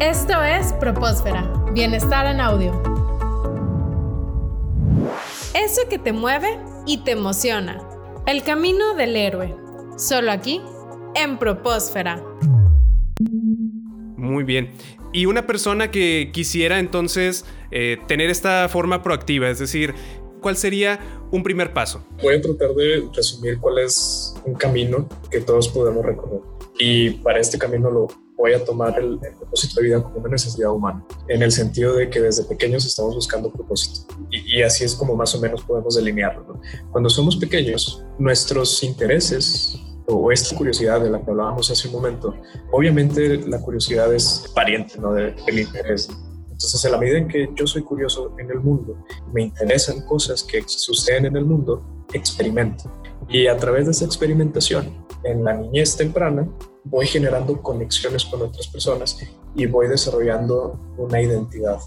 Esto es Propósfera, Bienestar en Audio. Eso que te mueve y te emociona. El camino del héroe. Solo aquí, en Propósfera. Muy bien. Y una persona que quisiera entonces eh, tener esta forma proactiva, es decir, ¿cuál sería un primer paso? Voy a tratar de resumir cuál es un camino que todos podemos recorrer. Y para este camino lo voy a tomar el, propósito de vida como una necesidad humana, en el sentido de que desde pequeños estamos buscando propósito. Y, así es como más o menos podemos delinearlo. Cuando somos pequeños, nuestros intereses o esta curiosidad de la que hablábamos hace un momento, obviamente la curiosidad es pariente ¿no? del interés. Entonces, en la medida en que yo soy curioso en el mundo, me interesan cosas que suceden en el mundo, experimento. Y a través de esa experimentación, en la niñez temprana, voy generando conexiones con otras personas y voy desarrollando una identidad.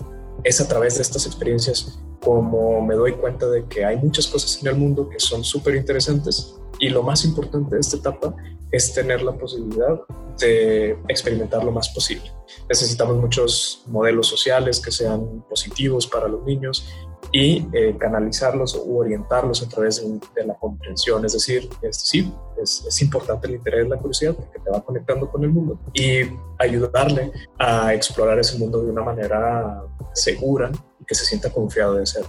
Es a través de estas experiencias como me doy cuenta de que hay muchas cosas en el mundo que son súper interesantes y lo más importante de esta etapa es tener la posibilidad de experimentar lo más posible. Necesitamos muchos modelos sociales que sean positivos para los niños y eh, canalizarlos o orientarlos a través de, la comprensión. Es decir, es, sí, es, es, importante el interés, la curiosidad, porque te va conectando con el mundo y ayudarle a explorar ese mundo de una manera segura y que se sienta confiado de ser.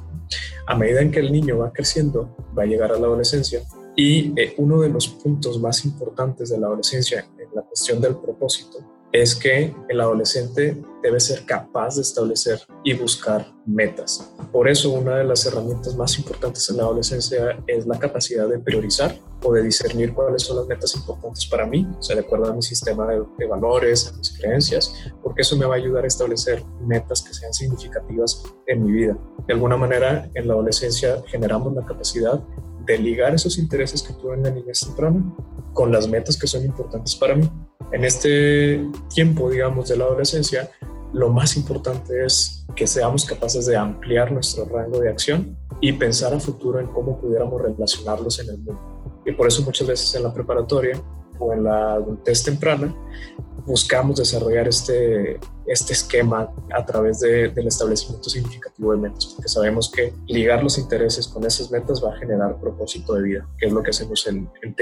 A medida en que el niño va creciendo, va a llegar a la adolescencia y eh, uno de los puntos más importantes de la adolescencia en la cuestión del propósito es que el adolescente debe ser capaz de establecer y buscar metas. Por eso una de las herramientas más importantes en la adolescencia es la capacidad de priorizar o de discernir cuáles son las metas importantes para mí, o sea, de acuerdo a mi sistema de, valores, a mis creencias, porque eso me va a ayudar a establecer metas que sean significativas en mi vida. De alguna manera, en la adolescencia generamos la capacidad de ligar esos intereses que tuve en la niñez temprana con las metas que son importantes para mí. En este tiempo, digamos, de la adolescencia, lo más importante es que seamos capaces de ampliar nuestro rango de acción y pensar a futuro en cómo pudiéramos relacionarlos en el mundo. Y por eso muchas veces en la preparatoria o en la adultez temprana buscamos desarrollar este, este esquema a través del establecimiento significativo de metas, porque sabemos que ligar los intereses con esas metas va a generar propósito de vida, que es lo que hacemos en, en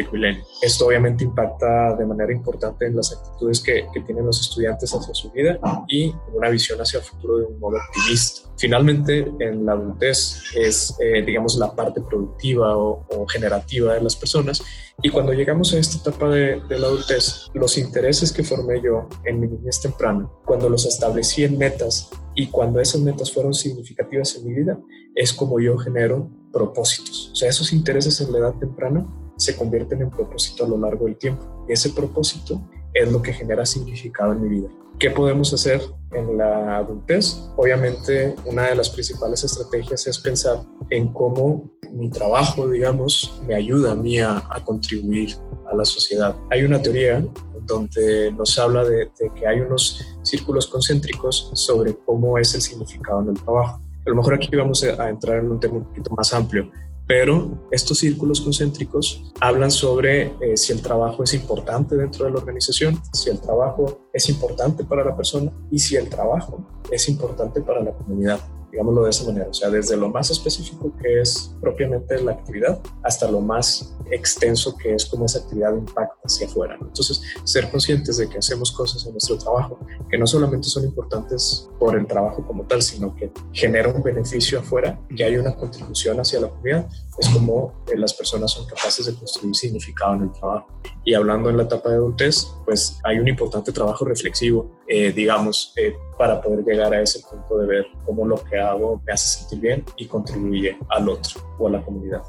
Esto obviamente impacta de manera importante en las actitudes que tienen los estudiantes hacia su vida y una visión hacia el futuro de un modo optimista. Finalmente, en la adultez es, eh, digamos, la parte productiva o, generativa de las personas y cuando llegamos a esta etapa de, de, la adultez, los intereses que formé yo en mi niñez temprana, cuando los establecí en metas y cuando esas metas fueron significativas en mi vida, es como yo genero propósitos. O sea, esos intereses en la edad temprana se convierten en propósito a lo largo del tiempo. Y ese propósito es lo que genera significado en mi vida. ¿Qué podemos hacer en la adultez? Obviamente, una de las principales estrategias es pensar en cómo mi trabajo, digamos, me ayuda a mí a, contribuir a la sociedad. Hay una teoría donde nos habla de, que hay unos círculos concéntricos sobre cómo es el significado en el trabajo. A lo mejor aquí vamos a entrar en un tema un poquito más amplio, pero estos círculos concéntricos hablan sobre eh, si el trabajo es importante dentro de la organización, si el trabajo es importante para la persona y si el trabajo es importante para la comunidad digámoslo de esa manera, o sea, desde lo más específico que es propiamente la actividad hasta lo más extenso que es cómo esa actividad impacta hacia afuera. Entonces, ser conscientes de que hacemos cosas en nuestro trabajo que no solamente son importantes por el trabajo como tal, sino que genera un beneficio afuera, que hay una contribución hacia la comunidad, es como las personas son capaces de construir significado en el trabajo. Y hablando en la etapa de adultez, pues hay un importante trabajo reflexivo, eh, digamos, eh, para poder llegar a ese punto de ver cómo lo que hago me hace sentir bien y contribuye al otro o a la comunidad.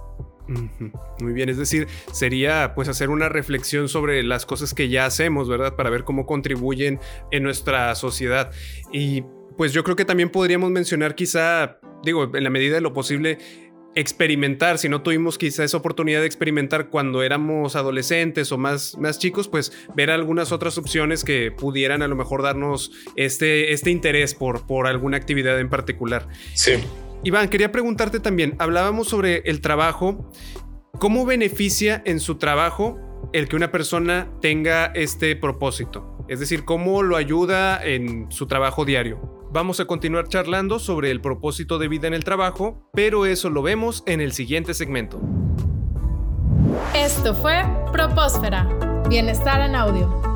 Muy bien, es decir, sería pues hacer una reflexión sobre las cosas que ya hacemos, ¿verdad? Para ver cómo contribuyen en nuestra sociedad. Y pues yo creo que también podríamos mencionar quizá, digo, en la medida de lo posible, experimentar, si no tuvimos quizá esa oportunidad de experimentar cuando éramos adolescentes o más, más chicos, pues ver algunas otras opciones que pudieran a lo mejor darnos este, este interés por, por alguna actividad en particular. Sí. Iván, quería preguntarte también, hablábamos sobre el trabajo, ¿cómo beneficia en su trabajo el que una persona tenga este propósito? es decir, cómo lo ayuda en su trabajo diario. Vamos a continuar charlando sobre el propósito de vida en el trabajo, pero eso lo vemos en el siguiente segmento. Esto fue Propósfera. Bienestar en audio.